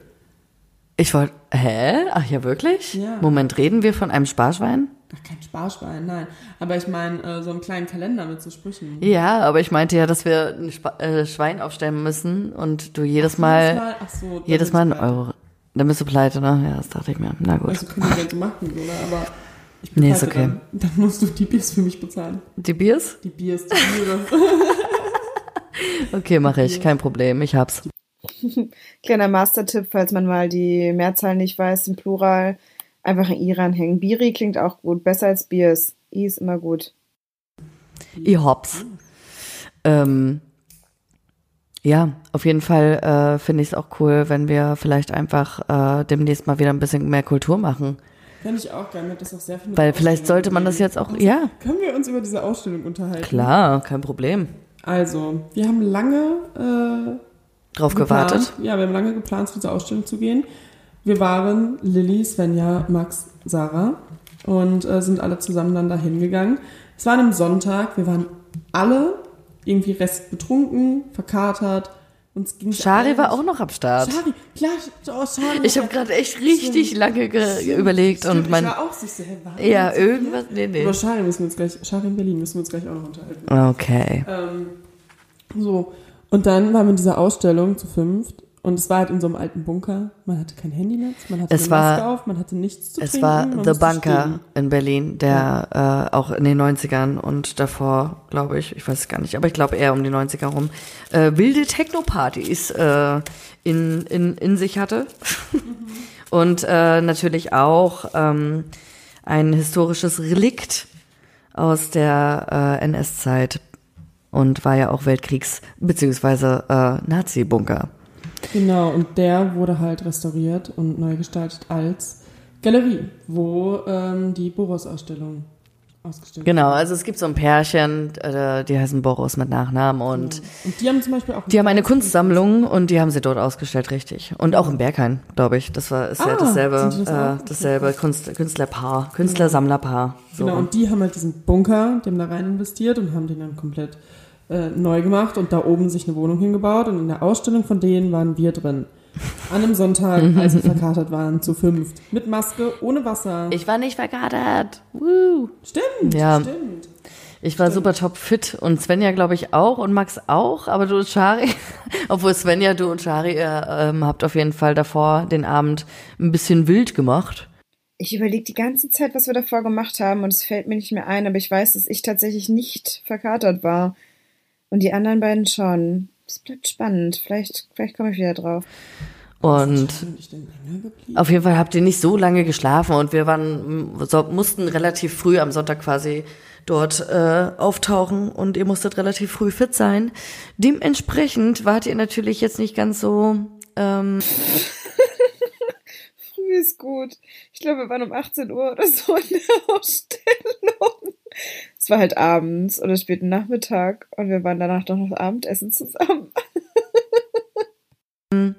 Ich wollte, hä? Ach ja, wirklich? Ja. Moment, reden wir von einem Sparschwein? Ach, kein Sparschwein, nein. Aber ich meine, äh, so einen kleinen Kalender mit so Sprüchen. Ja, aber ich meinte ja, dass wir ein Spa äh, Schwein aufstellen müssen und du jedes Mal, ach so, jedes Mal einen ich Euro. Dann bist du pleite, ne? Ja, das dachte ich mir. Na gut. pleite. Also können wir gerne so machen, ne? Aber Ich Nee, ist bezahle okay. Dann, dann musst du die Biers für mich bezahlen. Die Biers? Die Biers, die Biere. <laughs> Okay, mache ich, kein Problem, ich hab's. <laughs> Kleiner Master-Tipp, falls man mal die Mehrzahl nicht weiß, im Plural einfach ein I ranhängen. Biri klingt auch gut, besser als Biers. I ist immer gut. Ich hab's. Ähm, ja, auf jeden Fall äh, finde ich es auch cool, wenn wir vielleicht einfach äh, demnächst mal wieder ein bisschen mehr Kultur machen. Fände ich auch geil, mir hat das auch sehr viel Weil vielleicht sollte man das jetzt auch, ja, Können wir uns über diese Ausstellung unterhalten? klar, kein Problem. Also, wir haben lange äh, Drauf geplant, gewartet. Ja, wir haben lange geplant, zu dieser Ausstellung zu gehen. Wir waren Lilly, Svenja, Max, Sarah und äh, sind alle zusammen dann dahin gegangen. Es war an einem Sonntag, wir waren alle irgendwie restbetrunken, verkatert. Uns ging's Shari war auch noch am Start. Shari, klar, oh, Shari. Ich habe gerade echt richtig lange ge überlegt Stimmt, und mein, Ich war auch so, waren ja, irgendwas, nee, nee. Über Shari müssen wir uns gleich, Shari in Berlin müssen wir uns gleich auch noch unterhalten. Okay. Ähm, so. Und dann waren wir in dieser Ausstellung zu fünft. Und es war halt in so einem alten Bunker. Man hatte kein Handynetz, man hatte Es eine war- Maske auf, man hatte nichts zu Es trinken. war man The Bunker stehen. in Berlin, der äh, auch in den 90ern und davor, glaube ich, ich weiß es gar nicht, aber ich glaube eher um die 90er rum, äh, wilde Techno-Partys äh, in, in, in sich hatte. <laughs> und äh, natürlich auch ähm, ein historisches Relikt aus der äh, NS-Zeit und war ja auch Weltkriegs- beziehungsweise äh, Nazi-Bunker. Genau, und der wurde halt restauriert und neu gestaltet als Galerie, wo ähm, die Boros-Ausstellung ausgestellt Genau, also es gibt so ein Pärchen, äh, die heißen Boris mit Nachnamen und wird. Und die haben zum Beispiel auch... die haben eine Kunstsammlung und die haben sie dort ausgestellt, richtig. Und auch im Berghain, glaube ich. Das war ist ja Ah, dasselbe, sind die das äh, dasselbe Kunst, Künstlerpaar, Künstlersammlerpaar. So. Genau, und die haben halt diesen Bunker, die haben da rein investiert und haben den dann komplett äh, neu gemacht und da oben sich eine Wohnung hingebaut und in der Ausstellung von denen waren wir drin. An einem Sonntag, <laughs> als wir verkatert waren, zu fünft. Mit Maske, ohne Wasser. Ich war nicht verkatert. Woo. stimmt, Ja. stimmt. Ich war super top fit und Svenja, glaube ich, auch und Max auch, aber du und Shari, <laughs> obwohl Svenja, du und Shari, ihr ähm, habt auf jeden Fall davor den Abend ein bisschen wild gemacht. Ich überlege die ganze Zeit, was wir davor gemacht haben und es fällt mir nicht mehr ein, aber ich weiß, dass ich tatsächlich nicht verkatert war. Und die anderen beiden schon. Es bleibt spannend. Vielleicht, vielleicht komme ich wieder drauf. Und? Auf jeden Fall habt ihr nicht so lange geschlafen und wir waren, so, mussten relativ früh am Sonntag quasi dort äh, auftauchen und ihr musstet relativ früh fit sein. Dementsprechend wart ihr natürlich jetzt nicht ganz so. Ähm, <laughs> Früh ist gut. Ich glaube, wir waren um 18 Uhr oder so in der Ausstellung. Es war halt abends oder späten Nachmittag und wir waren danach doch noch Abendessen zusammen. <laughs>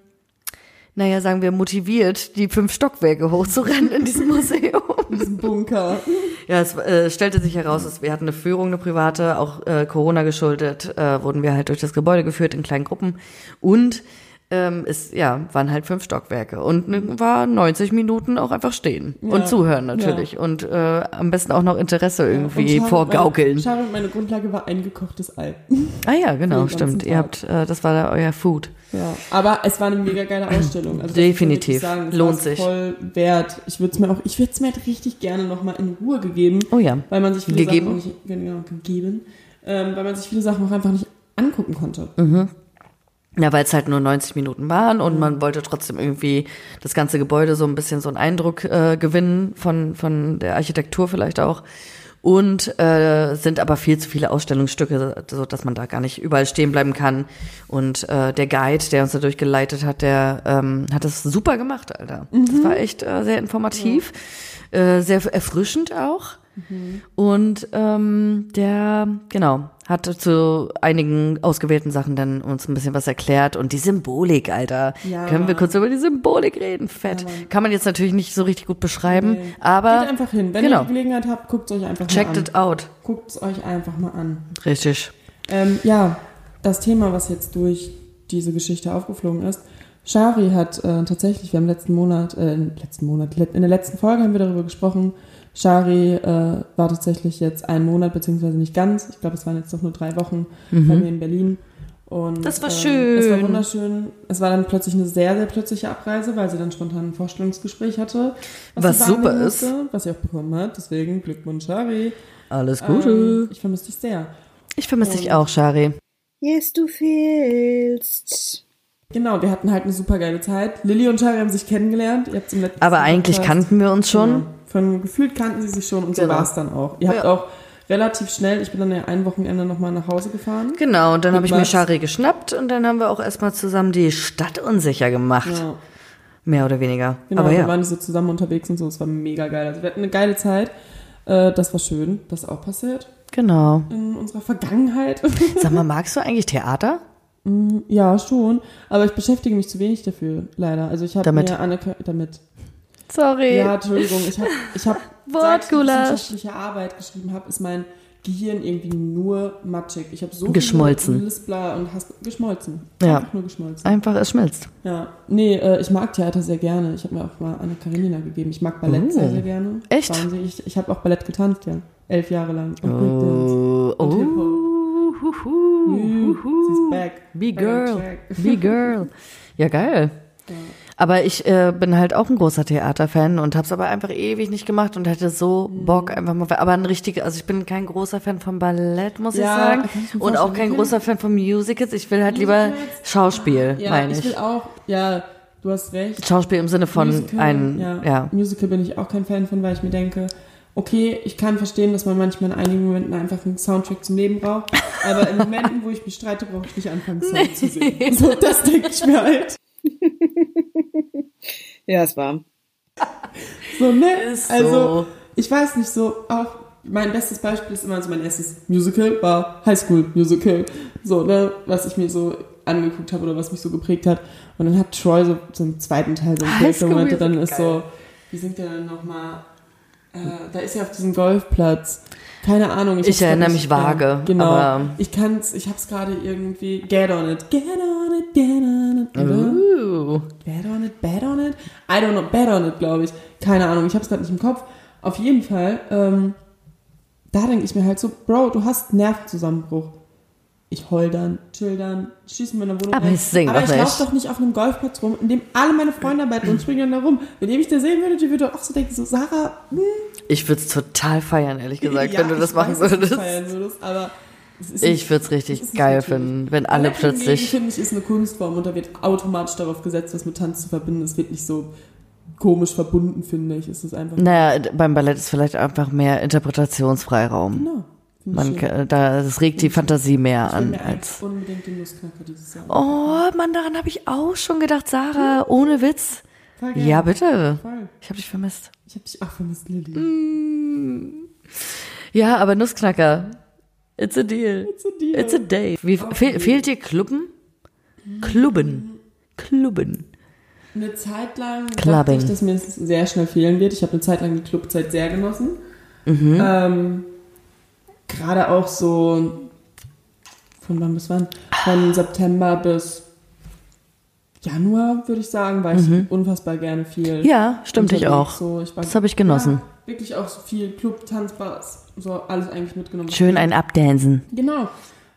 naja, sagen wir, motiviert, die fünf Stockwerke hochzurennen in diesem <laughs> Museum. In diesem Bunker. Ja, es äh, stellte sich heraus, dass wir hatten eine Führung, eine private, auch äh, Corona geschuldet, äh, wurden wir halt durch das Gebäude geführt in kleinen Gruppen und ähm, es ja waren halt fünf Stockwerke und war 90 Minuten auch einfach stehen Ja. und zuhören natürlich und äh, am besten auch noch Interesse irgendwie Schade, vorgaukeln. Meine, schade, meine Grundlage war eingekochtes Ei. Ah ja, genau, stimmt. Ihr habt, äh, das war da euer Food. Ja, aber es war eine mega geile Ausstellung. Also Definitiv. wirklich Lohnt sich. Voll wert. Ich würde es mir auch, ich würde es mir halt richtig gerne nochmal in Ruhe gegeben, Oh ja. weil man sich viele Gegeben? Sachen auch nicht, genau, gegeben, ähm, weil man sich viele Sachen auch einfach nicht angucken konnte. Ja, weil es halt nur 90 Minuten waren und man wollte trotzdem irgendwie das ganze Gebäude so ein bisschen so einen Eindruck äh, gewinnen von, von der Architektur vielleicht auch. Und äh, sind aber viel zu viele Ausstellungsstücke, so dass man da gar nicht überall stehen bleiben kann. Und äh, der Guide, der uns da durchgeleitet hat, der ähm, hat das super gemacht, Alter. Das war echt äh, sehr informativ, äh, sehr erfrischend auch. Und ähm, der, genau, hat zu einigen ausgewählten Sachen dann uns ein bisschen was erklärt. Und die Symbolik, Alter. Ja, Können wir kurz über die Symbolik reden? Fett. Kann man jetzt natürlich nicht so richtig gut beschreiben, Nee. aber Geht einfach hin. Wenn genau. ihr die Gelegenheit habt, guckt es euch einfach checked mal it an. out. Guckt es euch einfach mal an. Richtig. Ähm, ja, das Thema, was jetzt durch diese Geschichte aufgeflogen ist. Shari hat äh, tatsächlich, wir haben letzten Monat, äh, letzten Monat, in der letzten Folge haben wir darüber gesprochen. Shari äh, war tatsächlich jetzt einen Monat, beziehungsweise nicht ganz. Ich glaube, es waren jetzt doch nur drei Wochen bei mir in Berlin. Und, Das war ähm, schön. Es war wunderschön. Es war dann plötzlich eine sehr, sehr plötzliche Abreise, weil sie dann spontan ein Vorstellungsgespräch hatte. Was wahrnehmen super ist. musste, was sie auch bekommen hat. Deswegen Glückwunsch, Shari. Alles Ähm, ich vermisse dich sehr. ich vermisse dich auch, Shari. Yes, du fehlst. Genau, wir hatten halt eine super geile Zeit. Lilly und Shari haben sich kennengelernt. Ihr habt's im letzten Aber eigentlich kannten wir uns schon. Genau. Von gefühlt kannten sie sich schon und so Genau. war es dann auch. Ihr habt Ja. auch relativ schnell, ich bin dann ja ein Wochenende nochmal nach Hause gefahren. Genau, und dann habe ich mir. Shari geschnappt und dann haben wir auch erstmal zusammen die Stadt unsicher gemacht. Ja. Mehr oder weniger. Genau, Aber wir ja. waren so zusammen unterwegs und so, es war mega geil. Also wir hatten eine geile Zeit. Äh, das war schön, das auch passiert Genau. in unserer Vergangenheit. Sag mal, <laughs> magst du eigentlich Theater? Ja, schon. Aber ich beschäftige mich zu wenig dafür, leider. Also ich habe Damit. mir Anne damit. Sorry. Ja, Entschuldigung, ich habe ich hab, <laughs> seit ich wissenschaftliche Arbeit geschrieben habe, ist mein Gehirn irgendwie nur matschig. Ich habe so Geschmolzen. Lispler und hast geschmolzen. Ja. Einfach nur geschmolzen. Einfach, es schmilzt. Ja. Nee, äh, ich mag Theater sehr gerne. Ich habe mir auch mal Anne Karenina gegeben. Ich mag Ballett Oh. sehr, sehr gerne. Echt? Wahnsinn. Ich, ich habe auch Ballett getanzt, ja. Elf Jahre lang. Und Oh, Und oh, hu, hu, hu. She's back. Be girl. Be girl. Ja, geil. Ja. Aber ich äh, bin halt auch ein großer Theaterfan und hab's aber einfach ewig nicht gemacht und hätte so Mhm. Bock einfach mal. Aber ein richtiger, also ich bin kein großer Fan von Ballett, muss Ja, ich sagen. ich Und auch kein großer Fan von Musicals. Ich will halt lieber Musicals? Schauspiel, Ja, meine ich ich. will auch, ja, du hast recht. Schauspiel im Sinne von Musical, ein, ja. ja. Musical bin ich auch kein Fan von, weil ich mir denke, okay, ich kann verstehen, dass man manchmal in einigen Momenten einfach einen Soundtrack zum Leben braucht, aber in Momenten, wo ich mich streite, brauche ich nicht anfangen, Song zu singen. So, das denke ich mir halt. <laughs> Ja, es war. So, ne? Ist so. Also, ich weiß nicht, so, auch mein bestes Beispiel ist immer so mein erstes Musical, war High School Musical. So, ne, was ich mir so angeguckt habe oder was mich so geprägt hat. Und dann hat Troy so, so im zweiten Teil so einen wo er dann ist so, wie singt der denn nochmal? Äh, da ist ja auf diesem Golfplatz. Keine Ahnung. Ich hab's grad erinnere mich vage, genau. ich kann's, ich hab's gerade irgendwie, get on it, get on it, get on it. Bad on it, bad on it? I don't know, bad on it, glaube ich. Keine Ahnung, ich habe es gerade nicht im Kopf. Auf jeden Fall, ähm, da denke ich mir halt so, Bro, du hast Nervenzusammenbruch. Ich heul dann, chill dann, schieße in meiner Wohnung Aber ich sing Aber ich laufe doch nicht auf einem Golfplatz rum, in dem alle meine Freunde arbeiten und springen dann da rum. Wenn ihr mich da sehen würdet, ihr würdet auch so denken, so, Sarah, hm, Ich würde es total feiern, ehrlich gesagt, ja, wenn du das machen weiß, würdest. würdest, aber ist Ich würde es richtig geil finden, wenn alle hingegen, plötzlich. finde ich, ist eine Kunstform und da wird automatisch darauf gesetzt, was mit Tanz zu verbinden. Es wird nicht so komisch verbunden, finde ich. Es ist einfach. Naja, beim Ballett ist vielleicht einfach mehr Interpretationsfreiraum. Genau. Man, da, das regt die Fantasie mehr an als. unbedingt den Nussknacker dieses Jahr. Oh, Mann, daran habe ich auch schon gedacht, Sarah, ohne Witz. Ja, bitte. Voll. Ich habe dich vermisst. Ich habe dich auch vermisst, Lilly. Mm. Ja, aber Nussknacker. It's a deal. It's a deal. It's a day. Wie, fehl, fehlt dir Klubben? Klubben. Klubben. Eine Zeit lang Clubbing. dachte ich, dass mir es sehr schnell fehlen wird. Ich habe eine Zeit lang die Clubzeit sehr genossen. Mhm. Ähm, Gerade auch so von wann bis wann? Von September bis Januar, würde ich sagen, war ich unfassbar gerne viel. Mhm. Ja, stimmt ich auch. So, ich war, Das habe ich genossen. Ja, wirklich auch so viel Club, Tanzbars, so alles eigentlich mitgenommen. Schön ein Abdansen. Genau.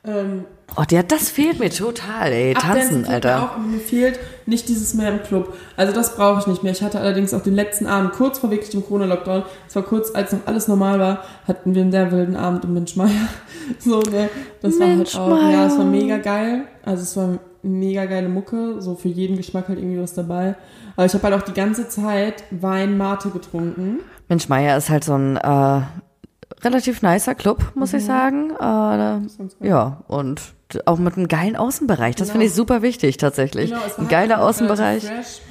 Ähm, Oh, der, das fehlt mir total, ey. Tanzen, Alter. Auch, mir fehlt nicht dieses mehr im Club. Also das brauche ich nicht mehr. Ich hatte allerdings auch den letzten Abend, kurz vor wirklich dem Corona-Lockdown, es war kurz, als noch alles normal war, hatten wir einen sehr wilden Abend im Mensch Meier. <laughs> So, ne? Das war halt Mensch auch, ja, es war Meier. mega geil. Also es war mega geile Mucke, so für jeden Geschmack halt irgendwie was dabei. Aber ich habe halt auch die ganze Zeit Wein Mate getrunken. Mensch, Meier ist halt so ein äh, relativ nicer Club, muss ich sagen. Äh, ja, und auch mit einem geilen Außenbereich. Das Genau. finde ich super wichtig, tatsächlich. Genau, ein halt geiler auch Außenbereich. fresh,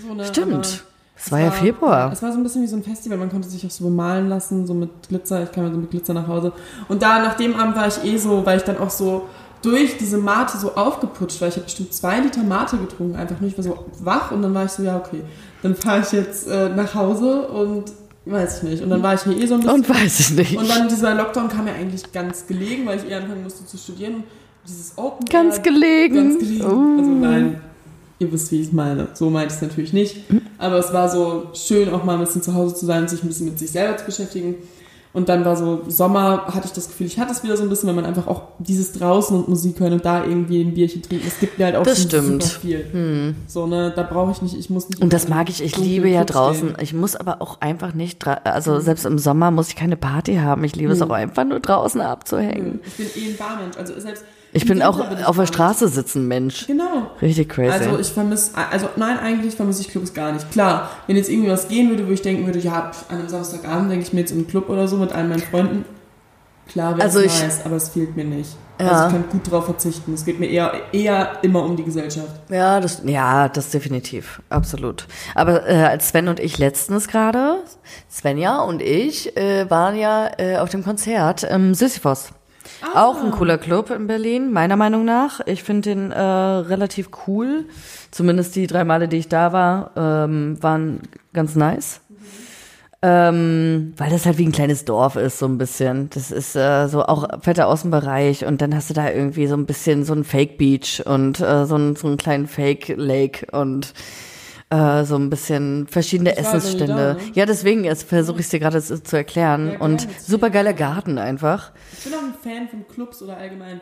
so, ne? Aber Stimmt. Es war ja Februar. Es war so ein bisschen wie so ein Festival, man konnte sich auch so bemalen lassen, so mit Glitzer, ich kam ja so mit Glitzer nach Hause. Und da, nach dem Abend war ich eh so, weil ich dann auch so durch diese Mate so aufgeputscht war. Ich habe bestimmt zwei Liter Mate getrunken, einfach nur, ich war so wach und dann war ich so, ja, okay, dann fahre ich jetzt äh, nach Hause und weiß ich nicht. Und dann war ich hier eh so ein bisschen. Und weiß ich nicht. Und dann dieser Lockdown kam mir eigentlich ganz gelegen, weil ich eh anfangen musste zu studieren. Dieses Open Ganz gelegen. Ganz gelegen. Uh. Also nein, ihr wisst, wie ich es meine. So meinte ich es natürlich nicht. Aber es war so schön, auch mal ein bisschen zu Hause zu sein und sich ein bisschen mit sich selber zu beschäftigen. Und dann war so Sommer, hatte ich das Gefühl, ich hatte es wieder so ein bisschen, wenn man einfach auch dieses draußen und Musik hören und da irgendwie ein Bierchen trinken. Es gibt mir halt auch Das stimmt. super viel. So, ne, da brauche ich nicht, ich muss nicht. Und das mag ich. Ich liebe ja draußen. stehen. Ich muss aber auch einfach nicht, also selbst im Sommer muss ich keine Party haben. Ich liebe es auch einfach nur draußen abzuhängen. Ich bin eh ein Barmensch, also selbst. Ich bin auch bin ich auf der. Straße sitzen, Mensch. Genau. Richtig crazy. Also ich vermisse, also nein, eigentlich vermisse ich Clubs gar nicht. Klar, wenn jetzt irgendwie was gehen würde, wo ich denken würde, ja, an einem Samstagabend denke ich mir jetzt im Club oder so mit allen meinen Freunden, klar wäre Also es nice, aber es fehlt mir nicht. Ja. Also ich kann gut drauf verzichten. Es geht mir eher, eher immer um die Gesellschaft. Ja, das, ja, das definitiv, absolut. Aber äh, als Sven und ich letztens gerade, Svenja und ich äh, waren ja äh, auf dem Konzert im Sisyphos. Auch ein cooler Club in Berlin, meiner Meinung nach. Ich finde den äh, relativ cool. Zumindest die drei Male, die ich da war, ähm, waren ganz nice. Ähm, weil das halt wie ein kleines Dorf ist, so ein bisschen. Das ist äh, so auch fetter Außenbereich und dann hast du da irgendwie so ein bisschen so ein Fake Beach und äh, so, ein, so einen kleinen Fake Lake und äh, so ein bisschen verschiedene Essensstände. da, ne? Ja, deswegen versuche ich es dir gerade zu zu erklären. Ja, und erzähl. super geiler Garten einfach. Ich bin auch ein Fan von Clubs oder allgemein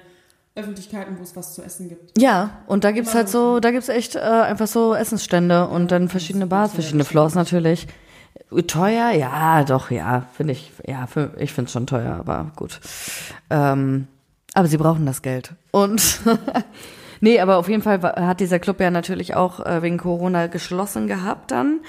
Öffentlichkeiten, wo es was zu essen gibt. Ja, und da gibt's halt so, da gibt's echt äh, einfach so Essensstände und dann verschiedene Bars, verschiedene Floors natürlich. Teuer, ja, doch, ja, finde ich, ja, ich finde es schon teuer, aber gut. Ähm, aber sie brauchen das Geld. Und <laughs> nee, aber auf jeden Fall hat dieser Club ja natürlich auch äh, wegen Corona geschlossen gehabt dann.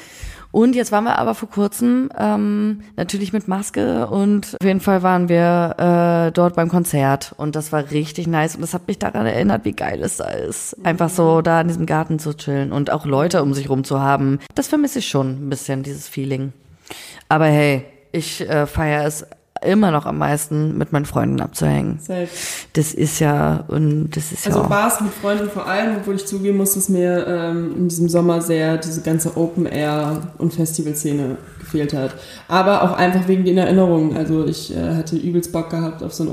Und jetzt waren wir aber vor kurzem ähm, natürlich mit Maske und auf jeden Fall waren wir äh, dort beim Konzert und das war richtig nice und das hat mich daran erinnert, wie geil es da ist. Einfach so da in diesem Garten zu chillen und auch Leute um sich rum zu haben. Das vermisse ich schon ein bisschen, dieses Feeling. Aber hey, ich äh, feiere es immer noch am meisten, mit meinen Freunden abzuhängen. Selbst. Das ist ja, und das ist Also ja auch. Bars mit Freunden vor allem, obwohl ich zugeben muss, dass mir ähm, in diesem Sommer sehr diese ganze Open-Air- und Festivalszene gefehlt hat. Aber auch einfach wegen den Erinnerungen. Also ich äh, hatte übelst Bock gehabt auf so ein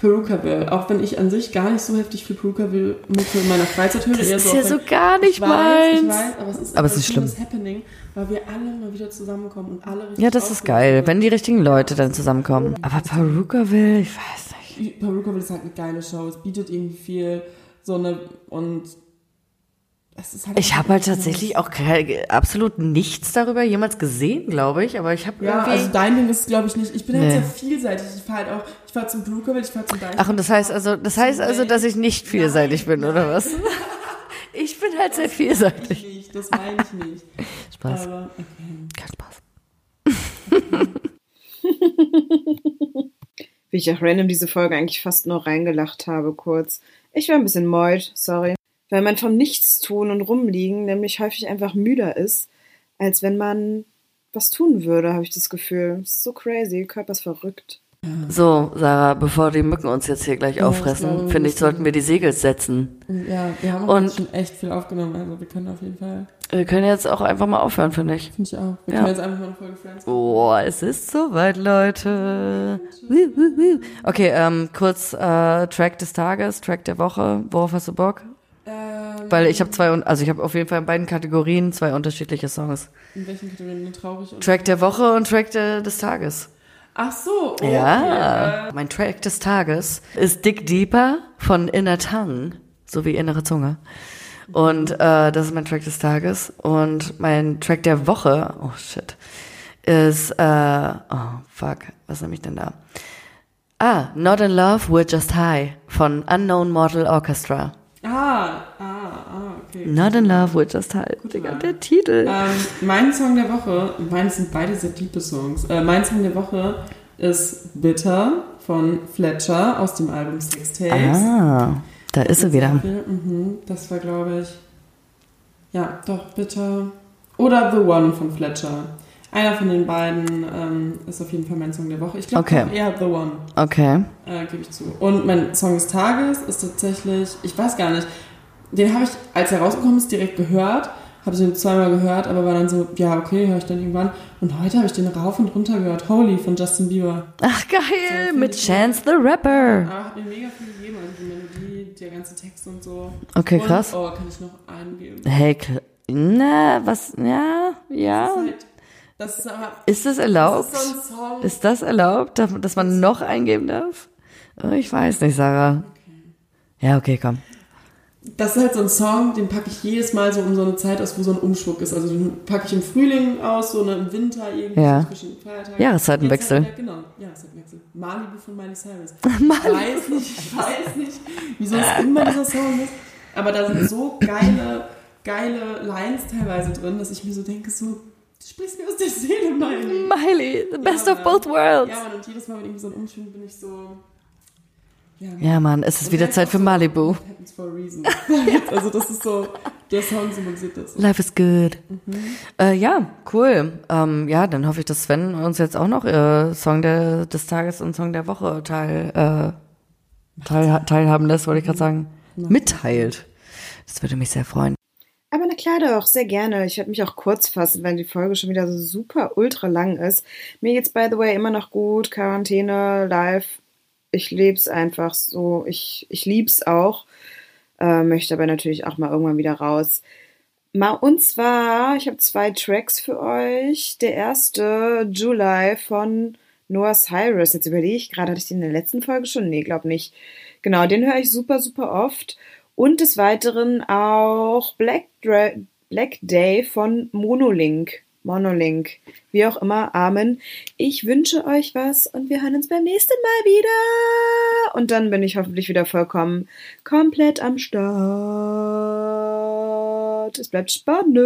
Perukaville, auch wenn ich an sich gar nicht so heftig viel Perukaville-Mucke in meiner Freizeit höre. Das eher ist so ja so gar nicht ich weiß, meins. Ich weiß, aber es ist, Aber es ist schlimm. Happening, weil wir alle mal wieder zusammenkommen und alle Ja, das ist geil, sind. wenn die richtigen Leute dann zusammenkommen. Aber Perukaville, ich weiß nicht. Perukaville ist halt eine geile Show. Es bietet irgendwie viel, so eine, und halt Ich habe halt tatsächlich auch absolut nichts darüber jemals gesehen, glaube ich. Aber ich habe Ja, irgendwie. also dein Ding ist, glaube ich, nicht. Ich bin halt Nee. sehr vielseitig. Ich fahre halt auch, ich fahre zum Perukaville, ich fahre zum Deich. Ach, und das heißt also, das heißt also, dass ich nicht vielseitig bin, oder was? <laughs> Ich bin halt sehr vielseitig. ich nicht, das meine ich nicht. <laughs> Spaß. Aber, okay. Kein Spaß. <laughs> Wie ich auch random diese Folge eigentlich fast nur reingelacht habe, kurz. Ich war ein bisschen moid, sorry. Weil man vom Nichtstun und Rumliegen nämlich häufig einfach müder ist, als wenn man was tun würde, habe ich das Gefühl. Das ist so crazy, Körper ist verrückt. So, Sarah, bevor die Mücken uns jetzt hier gleich Ja, auffressen, finde ich, sollten wir die Segel setzen. Und Ja, wir haben auch Und- schon echt viel aufgenommen. Also wir können auf jeden Fall, Wir können jetzt auch einfach mal aufhören, finde ich. finde ich auch. Wir Ja. können jetzt einfach mal eine Folge Friends. Oh, es ist soweit, Leute. Okay, ähm, kurz äh, Track des Tages, Track der Woche. Worauf hast du Bock? Ähm, Weil ich habe zwei, also ich habe auf jeden Fall in beiden Kategorien zwei unterschiedliche Songs. in welchen Kategorien? Traurig und... Track der Woche und Track de, des Tages. Ach so, okay. Ja. Mein Track des Tages ist Dick Deeper von Inner Tongue, so wie innere Zunge. Und äh, das ist mein Track des Tages. Und mein Track der Woche, oh shit, ist, äh, oh fuck, was nehme ich denn da? Ah, Not in Love, We're Just High von Unknown Mortal Orchestra. Ah, ah, ah, okay. Not in Love, We're Just High. Digga, Wahl. der Titel. Ähm, mein Song der Woche, meine sind beide sehr tiefe Songs. Äh, mein Song der Woche ist Bitter von Fletcher aus dem Album Six Tapes. Ah, da ist sie wieder. Mhm, das war, glaube ich, ja, doch, Bitter. Oder The One von Fletcher. Einer von den beiden ähm, ist auf jeden Fall mein Song der Woche. Ich glaube Okay. eher The One, Okay. äh, gebe ich zu. Und mein Song des Tages ist tatsächlich, ich weiß gar nicht, den habe ich, als er rausgekommen ist, direkt gehört. Habe den zweimal gehört, aber war dann so, ja, okay, höre ich dann irgendwann. Und heute habe ich den rauf und runter gehört. Holy von Justin Bieber. Ach, geil, So, mit ich Chance the Rapper. Aber hat mir mega viel gegeben, also die Melodie, der ganze Text und so. Okay, und, krass. Oh, kann ich noch einen geben? Hey, na, was, ja, ja. Das ist halt, Das ist aber. Ist das erlaubt? Das ist so. Ist das erlaubt, dass man noch eingeben darf? Oh, Ich weiß nicht, Sarah. Ja, okay, komm. Das ist halt so ein Song, den packe ich jedes Mal so um so eine Zeit aus, wo so ein Umschwung ist. Also den packe ich im Frühling aus, so ne, im Winter irgendwie Ja. zwischen Feiertagen. Jahreszeitenwechsel. Halt wieder- Genau, Jahreszeitenwechsel. Malibu von Miley Cyrus. <laughs> Ich weiß nicht, ich <laughs> weiß nicht, wieso es immer dieser Song ist. Aber da sind so geile, geile Lines teilweise drin, dass ich mir so denke, so, du sprichst mir aus der Seele, Miley. Miley, the best Ja, of both worlds. Ja, Mann, und jedes Mal, wenn irgendwie so ein Umschwung bin ich so... Ja, Mann. Ja, Mann, es ist wieder Zeit für so, Malibu. Happens for a reason. <laughs> also das ist so, der Song symbolisiert das. so. Life is good. Äh, ja, cool. Ähm, ja, dann hoffe ich, dass Sven uns jetzt auch noch äh, Song der, des Tages und Song der Woche teil, äh, teil, teilhaben lässt, wollte ich gerade sagen. Mitteilt. Das würde mich sehr freuen. Aber na klar doch, sehr gerne. Ich werde mich auch kurz fassen, wenn die Folge schon wieder so super ultra lang ist. Mir geht's by the way immer noch gut. Quarantäne, live. Ich leb's einfach so. Ich, ich lieb's auch. Äh, möchte aber natürlich auch mal irgendwann wieder raus. Mal, und zwar, ich habe zwei Tracks für euch. Der erste, July von Noah Cyrus. Jetzt überlege ich gerade, hatte ich den in der letzten Folge schon? Nee, glaub nicht. Genau, den höre ich super, super oft. Und des Weiteren auch Black, Dra Black Day von Monolink. Monolink. Wie auch immer, Amen. Ich wünsche euch was und wir hören uns beim nächsten Mal wieder. Und dann bin ich hoffentlich wieder vollkommen komplett am Start. Es bleibt spannend.